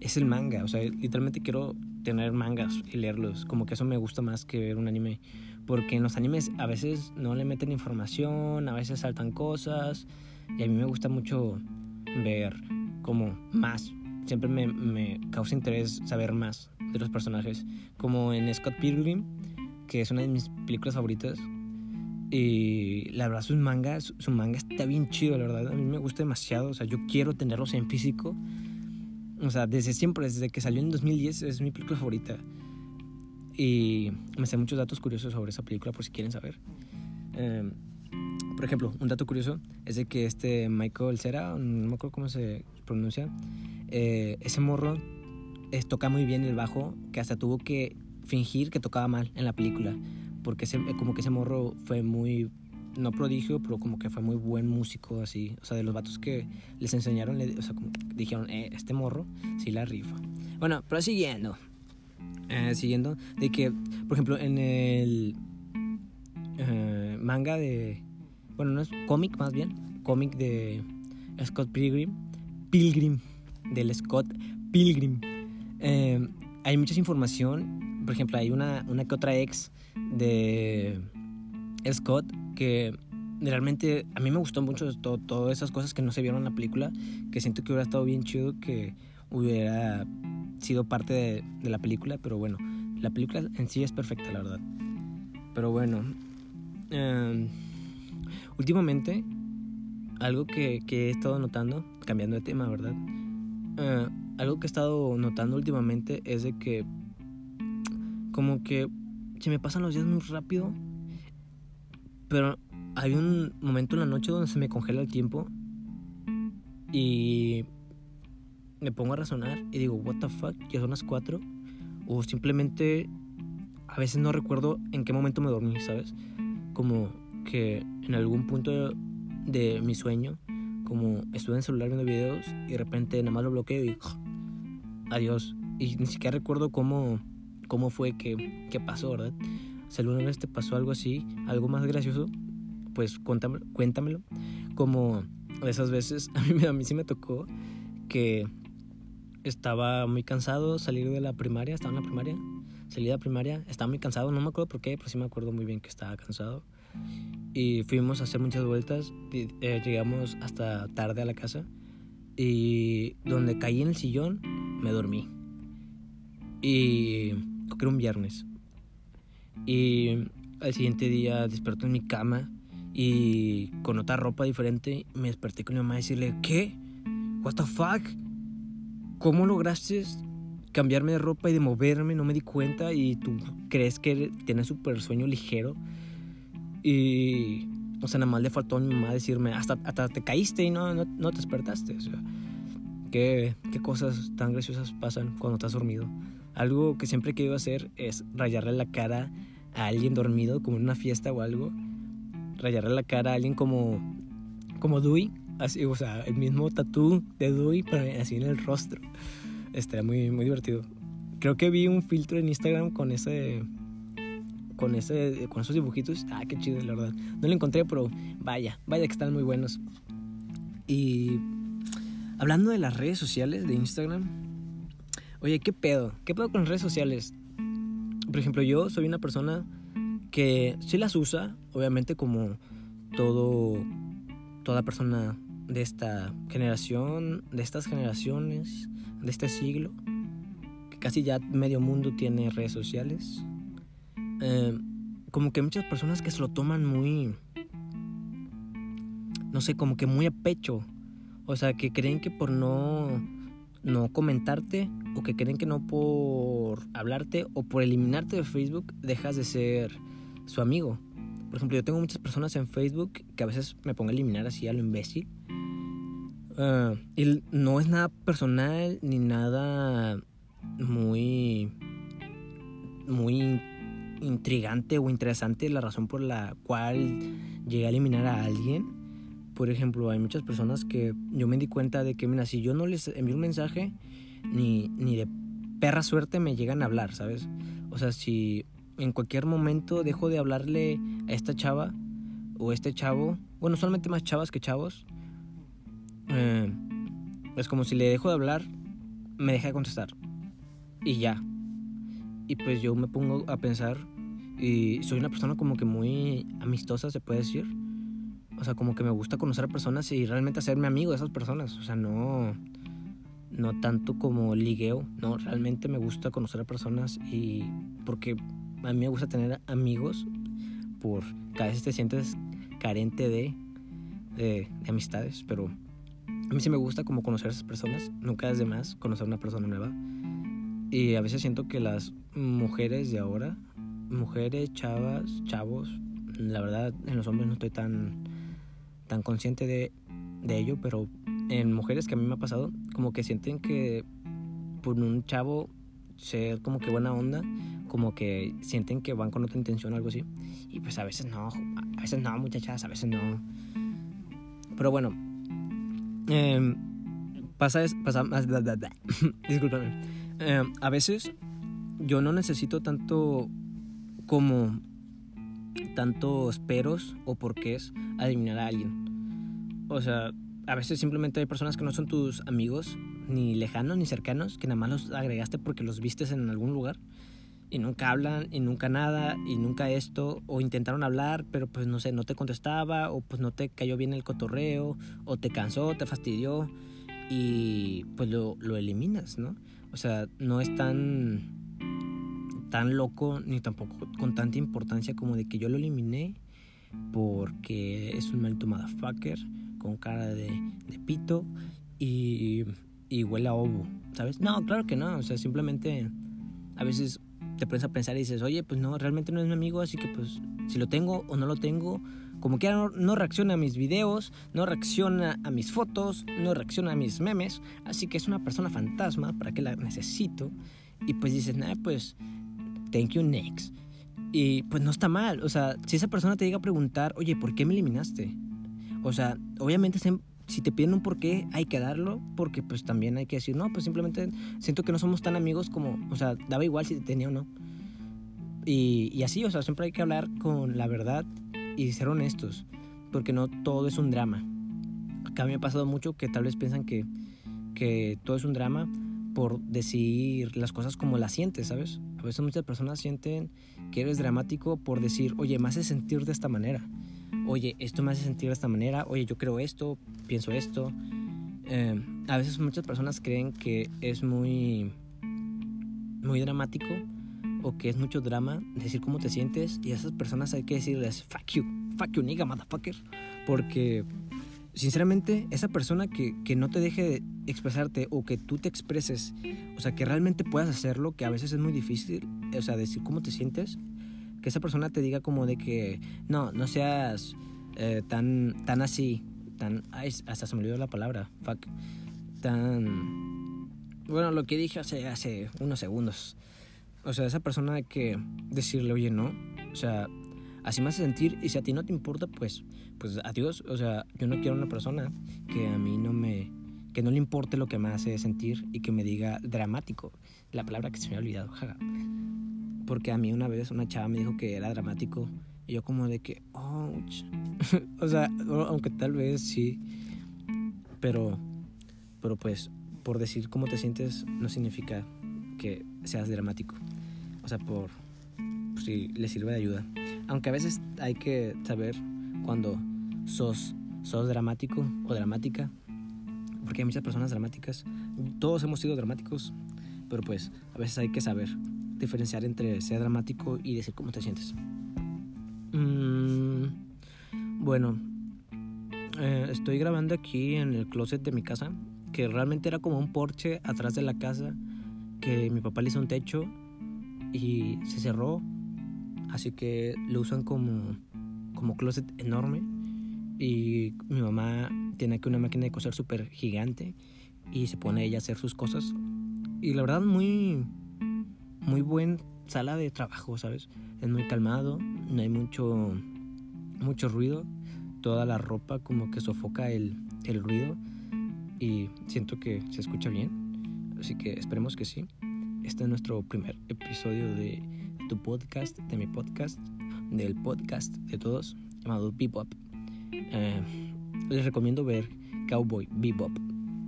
Speaker 1: es el manga. O sea, literalmente quiero tener mangas y leerlos. Como que eso me gusta más que ver un anime. Porque en los animes a veces no le meten información, a veces saltan cosas. Y a mí me gusta mucho ver como más. Siempre me, me causa interés saber más de los personajes. Como en Scott Pilgrim, que es una de mis películas favoritas y la verdad, su manga, su, manga está bien chido, la verdad. A mí me gusta demasiado. O sea, yo quiero tenerlos en físico. O sea, desde siempre, desde que salió en 2010, es mi película favorita. Y me sé muchos datos curiosos sobre esa película, por si quieren saber. Em, por ejemplo, un dato curioso es de que este Michael Cera, no me acuerdo cómo se pronuncia, eh, ese morro toca muy bien el bajo, que hasta tuvo que fingir que tocaba mal en la película porque como que ese morro fue muy, no prodigio, pero como que fue muy buen músico, así. O sea, de los vatos que les enseñaron, como dijeron, eh, este morro sí la rifa. Bueno, pero siguiendo. Eh, siguiendo, de que, por ejemplo, en el eh, manga de. Bueno, no es cómic más bien. Cómic de Scott Pilgrim. Pilgrim. Del Scott Pilgrim. Eh, hay mucha información. Por ejemplo, hay una, una que otra ex de Scott que realmente a mí me gustó mucho todas esas cosas que no se vieron en la película, que siento que hubiera estado bien chido que hubiera sido parte de, la película, pero bueno, la película en sí es perfecta, la verdad. Pero bueno, em, últimamente, algo que, he estado notando, cambiando de tema, ¿verdad? Eh, algo que he estado notando últimamente es de que como que se me pasan los días muy rápido, pero hay un momento en la noche donde se me congela el tiempo y me pongo a razonar y digo, what the fuck, ya son las 4. O simplemente a veces no recuerdo en qué momento me dormí, ¿sabes? Como que en algún punto de mi sueño, como estuve en el celular viendo videos y de repente nada más lo bloqueo y adiós. Y ni siquiera recuerdo cómo cómo fue que, que pasó, ¿verdad? Si alguna vez te pasó algo así, algo más gracioso, pues cuéntamelo, cuéntamelo. Como esas veces, a mí, a mí sí me tocó que estaba muy cansado salir de la primaria, estaba en la primaria, salí de la primaria, estaba muy cansado, no me acuerdo por qué, pero sí me acuerdo muy bien que estaba cansado. Y fuimos a hacer muchas vueltas, eh, llegamos hasta tarde a la casa y donde caí en el sillón me dormí. Y era un viernes. Y al siguiente día desperté en mi cama y con otra ropa diferente me desperté con mi mamá y decirle, ¿qué? ¿What the fuck? ¿Cómo lograste cambiarme de ropa y de moverme? No me di cuenta y tú crees que tienes súper sueño ligero. Y, o sea, nada más le faltó a mi mamá decirme, hasta, hasta te caíste y no, no, no te despertaste. O sea, ¿qué, ¿qué cosas tan graciosas pasan cuando estás dormido? Algo que siempre he querido hacer es rayarle la cara a alguien dormido, como en una fiesta o algo. Rayarle la cara a alguien como, como Dewey, así, o sea, el mismo tatú de Dewey, pero así en el rostro. Estaría muy, muy divertido. Creo que vi un filtro en Instagram con ese con ese con esos dibujitos. Ah, qué chido, la verdad. No lo encontré, pero vaya, vaya que están muy buenos. Y hablando de las redes sociales de Instagram, Oye, ¿qué pedo? ¿Qué pedo con las redes sociales? Por ejemplo, yo soy una persona que sí las usa, obviamente como todo, toda persona de esta generación, de estas generaciones, de este siglo, que casi ya medio mundo tiene redes sociales. Eh, como que muchas personas que se lo toman muy, no sé, como que muy a pecho. O sea, que creen que por no no comentarte o que creen que no por hablarte o por eliminarte de Facebook dejas de ser su amigo. Por ejemplo, yo tengo muchas personas en Facebook que a veces me pongo a eliminar así a lo imbécil. Ah, y no es nada personal ni nada muy muy intrigante o interesante la razón por la cual llegué a eliminar a alguien. Por ejemplo, hay muchas personas que yo me di cuenta de que, mira, si yo no les envío un mensaje, ni, ni de perra suerte me llegan a hablar, ¿sabes? O sea, si en cualquier momento dejo de hablarle a esta chava o este chavo, bueno, solamente más chavas que chavos, eh, es como si le dejo de hablar, me deja de contestar. Y ya. Y pues yo me pongo a pensar y soy una persona como que muy amistosa, se puede decir. O sea, como que me gusta conocer a personas y realmente hacerme amigo de esas personas. O sea, no, no tanto como ligueo. No, realmente me gusta conocer a personas y porque a mí me gusta tener amigos por cada vez te sientes carente de, de, de amistades, pero a mí sí me gusta como conocer a esas personas. Nunca es de más conocer a una persona nueva. Y a veces siento que las mujeres de ahora, mujeres, chavas, chavos, la verdad en los hombres no estoy tan, tan consciente de, de ello, pero en mujeres que a mí me ha pasado, como que sienten que por un chavo ser como que buena onda, como que sienten que van con otra intención o algo así. Y pues a veces no, a veces no, muchachas, a veces no. Pero bueno, eh, pasa, es, pasa, discúlpame. Eh, a veces yo no necesito tanto como tantos peros o porqués a eliminar a alguien. O sea, a veces simplemente hay personas que no son tus amigos, ni lejanos ni cercanos, que nada más los agregaste porque los vistes en algún lugar y nunca hablan y nunca nada y nunca esto o intentaron hablar pero pues no sé no te contestaba o pues no te cayó bien el cotorreo o te cansó te fastidió y pues lo, lo eliminas no o sea no es tan tan loco ni tampoco con tanta importancia como de que yo lo eliminé porque es un maldito motherfucker con cara de, pito y, y huele a ovo, ¿sabes? No, claro que no, o sea, simplemente a veces te pones a pensar y dices, oye, pues no, realmente no es mi amigo, así que pues si lo tengo o no lo tengo, como que no, reacciona a mis videos, no reacciona a mis fotos, no reacciona a mis memes, así que es una persona fantasma, ¿para que la necesito? Y pues dices, nada, pues, thank you next. Y pues no está mal, o sea, si esa persona te llega a preguntar, oye, ¿por qué me eliminaste? O sea, obviamente si te piden un porqué, hay que darlo, porque pues también hay que decir, no, pues simplemente siento que no somos tan amigos como, o sea, daba igual si te tenía o no. Y, así, o sea, siempre hay que hablar con la verdad y ser honestos, porque no todo es un drama. Acá me ha pasado mucho que tal vez piensan que, que todo es un drama por decir las cosas como las sientes, ¿sabes? A veces muchas personas sienten que eres dramático por decir, oye, me hace sentir de esta manera oye, esto me hace sentir de esta manera, oye, yo creo esto, pienso esto. Eh, a veces muchas personas creen que es muy, muy dramático o que es mucho drama decir cómo te sientes y a esas personas hay que decirles, fuck you, fuck you, nigga, motherfucker. Porque, sinceramente, esa persona que, que no te deje expresarte o que tú te expreses, o sea, que realmente puedas hacerlo, que a veces es muy difícil, o sea, decir cómo te sientes, que esa persona te diga como de que no, no seas eh, tan, tan así, tan, hasta se me olvidó la palabra, fuck, tan, bueno, lo que dije hace, hace unos segundos, o sea, esa persona hay que decirle, oye, no, o sea, así me hace sentir y si a ti no te importa, pues, pues adiós, o sea, yo no quiero una persona que a mí no me, que no le importe lo que me hace sentir y que me diga dramático, la palabra que se me ha olvidado, jaja. Porque a mí una vez una chava me dijo que era dramático. Y yo como de que, o sea, aunque tal vez sí. Pero, pero pues, por decir cómo te sientes no significa que seas dramático. O sea, por, si le sirve de ayuda. Aunque a veces hay que saber cuando sos, sos dramático o dramática. Porque hay muchas personas dramáticas. Todos hemos sido dramáticos. Pero pues, a veces hay que saber diferenciar entre ser dramático y decir cómo te sientes. Mm, bueno, eh, estoy grabando aquí en el closet de mi casa, que realmente era como un porche atrás de la casa, que mi papá le hizo un techo y se cerró, así que lo usan como, como closet enorme. Y mi mamá tiene aquí una máquina de coser súper gigante y se pone ella a hacer sus cosas. Y la verdad, muy, muy buen sala de trabajo, ¿sabes? Es muy calmado, no hay mucho, mucho ruido. Toda la ropa como que sofoca el, el ruido y siento que se escucha bien. Así que esperemos que sí. Este es nuestro primer episodio de tu podcast, de mi podcast, del podcast de todos, llamado Bebop. Eh, les recomiendo ver Cowboy Bebop.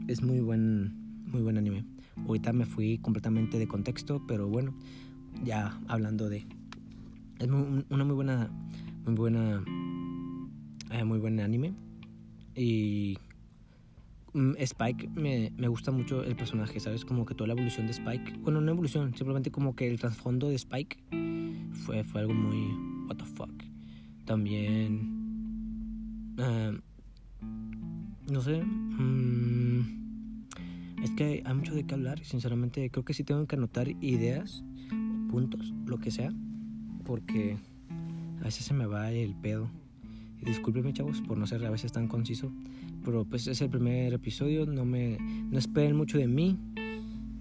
Speaker 1: Es muy buen, muy buen anime. Ahorita me fui completamente de contexto, pero bueno, ya hablando de... Es una muy buena, muy buena, eh, muy buen anime. Y mm, Spike me, me, gusta mucho el personaje, ¿sabes? Como que toda la evolución de Spike. Bueno, no evolución, simplemente como que el trasfondo de Spike fue, fue algo muy. What the fuck. También. Uh, no sé. Um, es que hay mucho de qué hablar. Sinceramente, creo que sí tengo que anotar ideas, puntos, lo que sea. Porque a veces se me va el pedo. Y discúlpenme, chavos, por no ser a veces tan conciso. Pero pues es el primer episodio. No me. No esperen mucho de mí.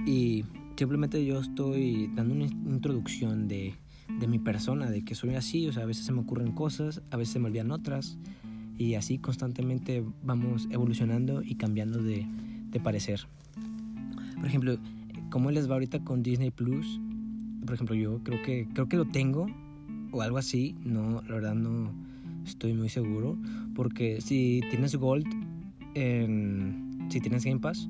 Speaker 1: Y simplemente yo estoy dando una introducción de, de mi persona, de que soy así. O sea, a veces se me ocurren cosas, a veces se me olvidan otras. Y así constantemente vamos evolucionando y cambiando de, de parecer. Por ejemplo, ¿cómo les va ahorita con Disney Plus? Por ejemplo, yo creo que, creo que lo tengo o algo así. No, la verdad no estoy muy seguro. Porque si tienes Gold en. Si tienes Game Pass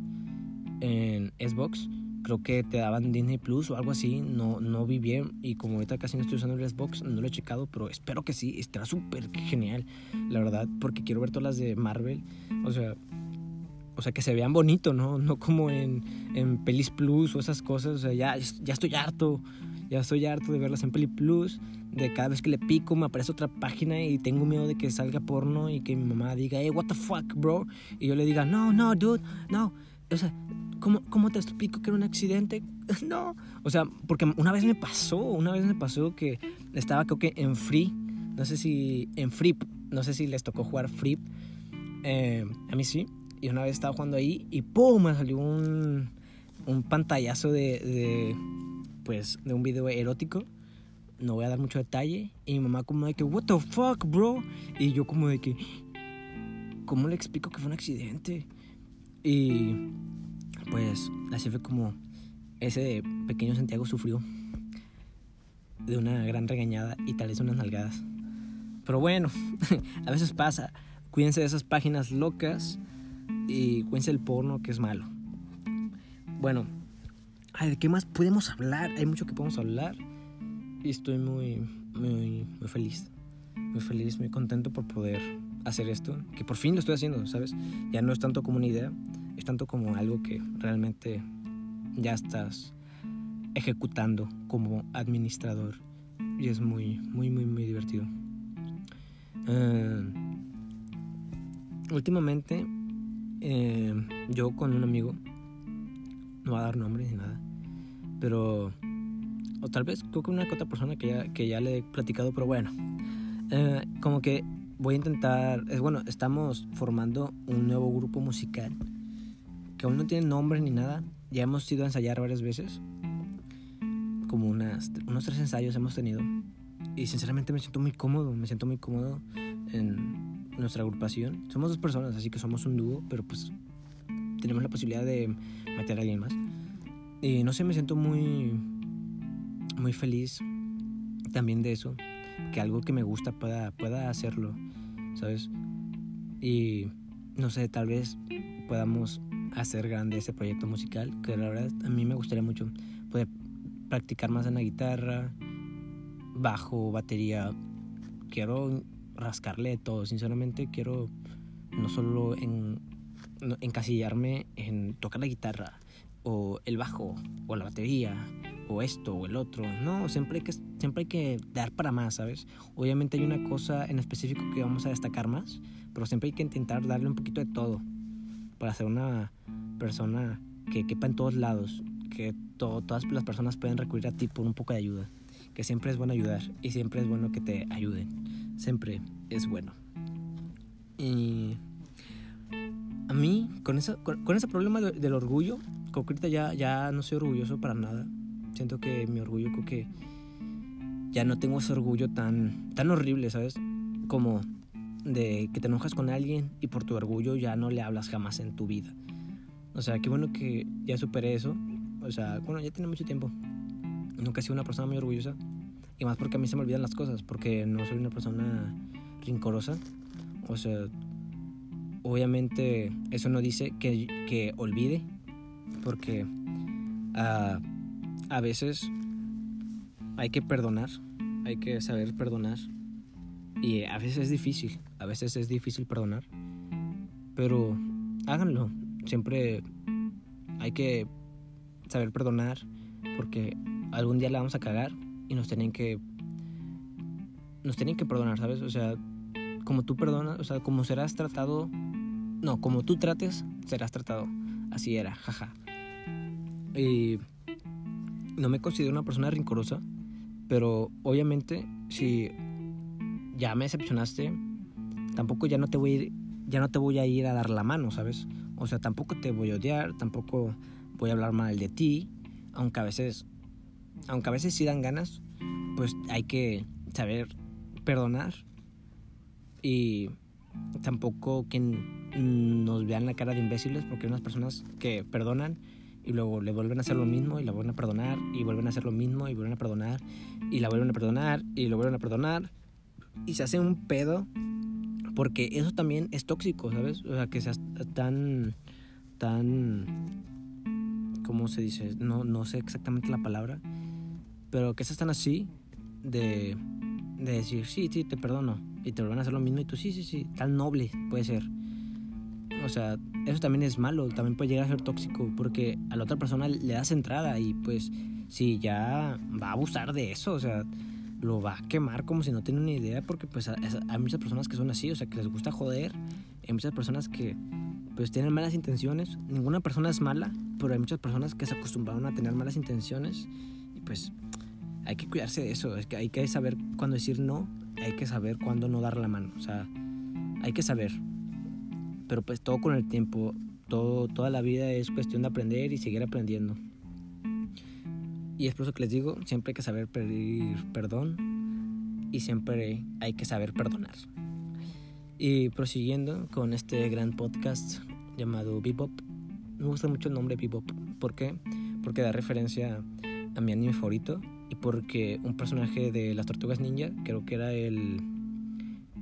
Speaker 1: en Xbox, creo que te daban Disney Plus o algo así. No, no vi bien. Y como ahorita casi no estoy usando el Xbox, no lo he checado. Pero espero que sí. Estará súper genial, la verdad. Porque quiero ver todas las de Marvel. O sea, o sea, que se vean bonito, ¿no? No como en, en Pelis Plus o esas cosas. O sea, ya, ya estoy harto. Ya estoy harto de verlas en Peli Plus. De cada vez que le pico me aparece otra página y tengo miedo de que salga porno y que mi mamá diga, hey, what the fuck, bro. Y yo le diga, no, no, dude, no. O sea, ¿cómo, cómo te explico que era un accidente? no. O sea, porque una vez me pasó, una vez me pasó que estaba creo que en Free. No sé si en Free, no sé si les tocó jugar Free. Eh, a mí sí. Y una vez estaba jugando ahí y ¡pum! Me salió un, un pantallazo de, de, pues, de un video erótico. No voy a dar mucho detalle. Y mi mamá como de que, what the fuck, bro? Y yo como de que, ¿cómo le explico que fue un accidente? Y pues así fue como ese pequeño Santiago sufrió de una gran regañada y tal vez unas nalgadas. Pero bueno, a veces pasa. Cuídense de esas páginas locas y cuídense el porno que es malo. Bueno, ¿de qué más podemos hablar? Hay mucho que podemos hablar y estoy muy, muy, muy feliz. Muy feliz, muy contento por poder hacer esto, que por fin lo estoy haciendo, ¿sabes? Ya no es tanto como una idea, es tanto como algo que realmente ya estás ejecutando como administrador y es muy, muy, muy, muy divertido. Uh, últimamente eh, yo con un amigo, no va a dar nombres ni nada, pero, o tal vez creo que una otra persona que ya, que ya le he platicado, pero bueno, eh, como que voy a intentar, es bueno, estamos formando un nuevo grupo musical que aún no tiene nombre ni nada, ya hemos ido a ensayar varias veces, como unas, unos tres ensayos hemos tenido, y sinceramente me siento muy cómodo, me siento muy cómodo en nuestra agrupación. Somos dos personas, así que somos un dúo, pero pues tenemos la posibilidad de meter a alguien más. Y no sé, me siento muy, muy feliz también de eso, que algo que me gusta pueda, pueda hacerlo, ¿sabes? Y no sé, tal vez podamos hacer grande ese proyecto musical, que la verdad a mí me gustaría mucho poder practicar más en la guitarra, bajo, batería. Quiero rascarle de todo. Sinceramente quiero no solo en, encasillarme en tocar la guitarra o el bajo o la batería o esto o el otro. No, siempre hay que, siempre hay que dar para más, ¿sabes? Obviamente hay una cosa en específico que vamos a destacar más, pero siempre hay que intentar darle un poquito de todo para ser una persona que quepa en todos lados, que todas las personas pueden recurrir a ti por un poco de ayuda, que siempre es bueno ayudar y siempre es bueno que te ayuden siempre es bueno. Y a mí, con, eso, con, ese problema del orgullo, ahorita ya, ya no soy orgulloso para nada. Siento que mi orgullo, creo que ya no tengo ese orgullo tan, tan horrible, ¿sabes? Como de que te enojas con alguien y por tu orgullo ya no le hablas jamás en tu vida. O sea, qué bueno que ya superé eso. O sea, bueno, ya tiene mucho tiempo. Nunca he sido una persona muy orgullosa. Y más porque a mí se me olvidan las cosas, porque no soy una persona rincorosa. O sea, obviamente eso no dice que, que olvide, porque uh, a veces hay que perdonar, hay que saber perdonar. Y a veces es difícil, a veces es difícil perdonar. Pero háganlo, siempre hay que saber perdonar porque algún día la vamos a cagar y nos tienen que nos tienen que perdonar, ¿sabes? O sea, como tú perdonas, o sea, como serás tratado no, como tú trates, serás tratado. Así era, jaja. Y no me considero una persona rincorosa, pero obviamente si ya me decepcionaste, tampoco ya no te voy a ir, ya no te voy a ir a dar la mano, ¿sabes? O sea, tampoco te voy a odiar, tampoco voy a hablar mal de ti, aunque a veces aunque a veces sí dan ganas, pues hay que saber perdonar y tampoco que nos vean la cara de imbéciles porque hay unas personas que perdonan y luego le vuelven a hacer lo mismo y la vuelven a perdonar y vuelven a hacer lo mismo y vuelven a perdonar y la vuelven a perdonar y lo vuelven a perdonar y se hace un pedo porque eso también es tóxico, ¿sabes? O sea, que seas tan tan ¿cómo se dice? No no sé exactamente la palabra, pero que seas tan así de de decir, "Sí, sí, te perdono." y te vuelven a hacer lo mismo y tú sí, sí, sí, tan noble puede ser. O sea, eso también es malo, también puede llegar a ser tóxico porque a la otra persona le das entrada y pues si ya va a abusar de eso, o sea, lo va a quemar como si no tiene ni idea porque pues hay muchas personas que son así, o sea, que les gusta joder, hay muchas personas que pues tienen malas intenciones, ninguna persona es mala, pero hay muchas personas que se acostumbraron a tener malas intenciones y pues hay que cuidarse de eso, es que hay que saber cuándo decir no hay que saber cuándo no dar la mano. O sea, hay que saber. Pero pues todo con el tiempo, todo, toda la vida es cuestión de aprender y seguir aprendiendo. Y es por eso que les digo, siempre hay que saber pedir perdón y siempre hay que saber perdonar. Y prosiguiendo con este gran podcast llamado Bebop, me gusta mucho el nombre Bebop. ¿Por qué? Porque da referencia a mi anime favorito, y porque un personaje de las tortugas ninja, creo que era el,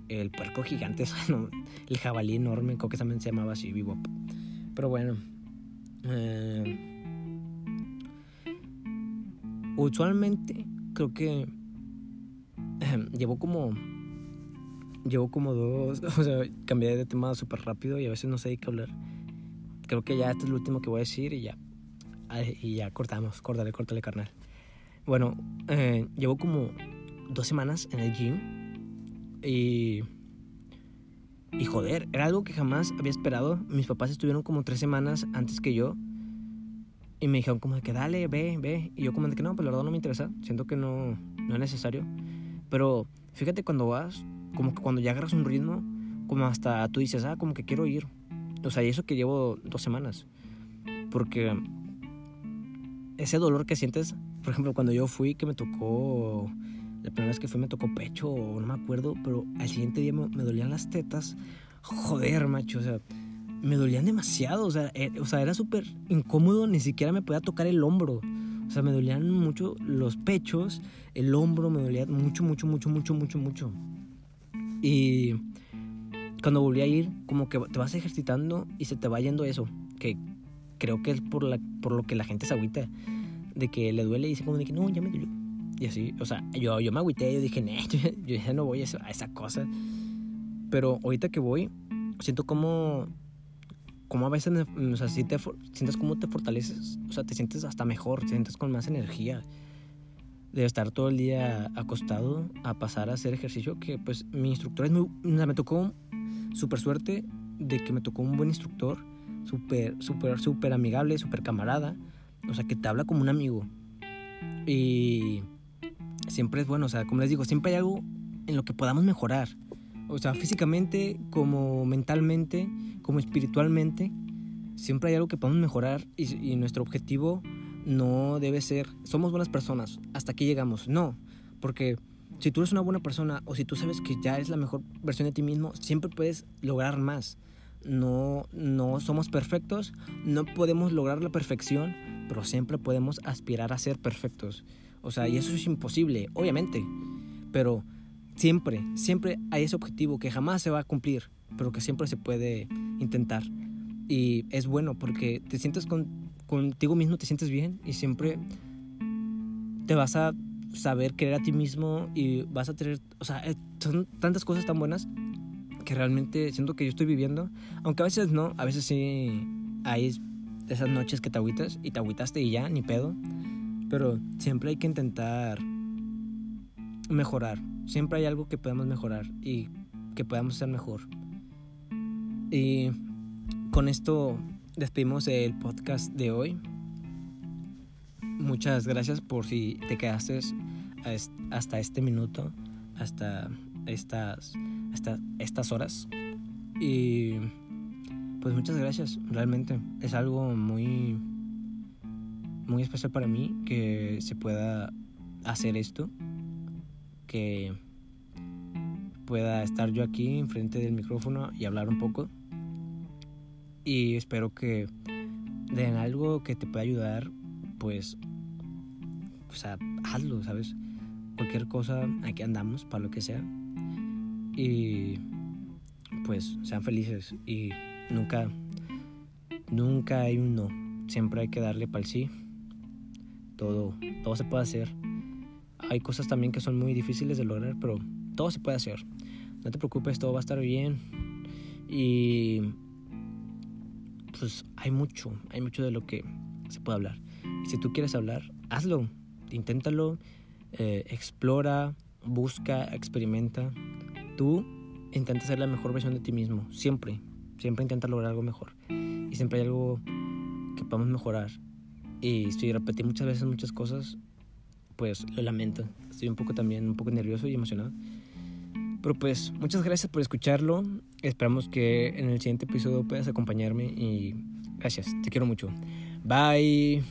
Speaker 1: el puerco gigante, el jabalí enorme, creo que también se llamaba así, Bebop. Pero bueno, eh, usualmente creo que eh, como llevo como dos, o sea, cambié de tema súper rápido y a veces no sé de qué hablar. Creo que ya este es lo último que voy a decir y ya, y ya cortamos, córtale, córtale, carnal. Bueno, eh, llevo como dos semanas en el gym y... Y joder, era algo que jamás había esperado. Mis papás estuvieron como tres semanas antes que yo. Y me dijeron como de que dale, ve, ve. Y yo como de que no, pues la verdad no me interesa. Siento que no, no es necesario. Pero fíjate cuando vas, como que cuando ya agarras un ritmo, como hasta tú dices, ah, como que quiero ir. O sea, y eso que llevo dos semanas. Porque ese dolor que sientes por ejemplo, cuando yo fui, que me tocó, la primera vez que fui me tocó pecho, no me acuerdo, pero al siguiente día me, dolían las tetas. Joder, macho, o sea, me dolían demasiado, o sea, eh, o sea era súper incómodo, ni siquiera me podía tocar el hombro. O sea, me dolían mucho los pechos, el hombro me dolía mucho, mucho, mucho, mucho, mucho, mucho. Y cuando volví a ir, como que te vas ejercitando y se te va yendo eso, que creo que es por, la, por lo que la gente se agüita de que le duele y dice como de que no, ya me dolió. Y así, o sea, yo, yo me agüité, yo dije, yo, ya no voy a esa, cosa. Pero ahorita que voy, siento como, como a veces, o sea, si te, sientes como te fortaleces, o sea, te sientes hasta mejor, te sientes con más energía. De estar todo el día acostado a pasar a hacer ejercicio, que pues mi instructor es muy, o sea, me tocó súper suerte de que me tocó un buen instructor, súper, súper, súper amigable, súper camarada o sea, que te habla como un amigo. Y siempre es bueno, o sea, como les digo, siempre hay algo en lo que podamos mejorar. O sea, físicamente, como mentalmente, como espiritualmente, siempre hay algo que podemos mejorar y, y nuestro objetivo no debe ser, somos buenas personas, hasta aquí llegamos. No, porque si tú eres una buena persona o si tú sabes que ya eres la mejor versión de ti mismo, siempre puedes lograr más. No, no somos perfectos, no podemos lograr la perfección, pero siempre podemos aspirar a ser perfectos. O sea, y eso es imposible, obviamente. Pero siempre, siempre hay ese objetivo que jamás se va a cumplir, pero que siempre se puede intentar. Y es bueno porque te sientes con, contigo mismo, te sientes bien y siempre te vas a saber querer a ti mismo y vas a tener, o sea, son tantas cosas tan buenas que realmente siento que yo estoy viviendo, aunque a veces no, a veces sí hay esas noches que te agüitas y te agüitaste y ya, ni pedo, pero siempre hay que intentar mejorar, siempre hay algo que podemos mejorar y que podamos ser mejor. Y con esto despedimos el podcast de hoy. Muchas gracias por si te quedaste hasta este minuto, hasta estas, estas horas. Y pues muchas gracias, realmente. Es algo muy, muy especial para mí que se pueda hacer esto, que pueda estar yo aquí enfrente del micrófono y hablar un poco. Y espero que den algo que te pueda ayudar, pues o sea, hazlo, ¿sabes? Cualquier cosa, aquí andamos, para lo que sea. Y pues sean felices y nunca, nunca hay un no. Siempre hay que darle para el sí. Todo, todo se puede hacer. Hay cosas también que son muy difíciles de lograr, pero todo se puede hacer. No te preocupes, todo va a estar bien. Y pues hay mucho, hay mucho de lo que se puede hablar. Y si tú quieres hablar, hazlo inténtalo, eh, explora, busca, experimenta. Tú intenta ser la mejor versión de ti mismo, siempre, siempre intenta lograr algo mejor. Y siempre hay algo que podemos mejorar. Y si repetí muchas veces muchas cosas, pues lo lamento. Estoy un poco también, un poco nervioso y emocionado. Pero pues muchas gracias por escucharlo. Esperamos que en el siguiente episodio puedas acompañarme y gracias, te quiero mucho. Bye.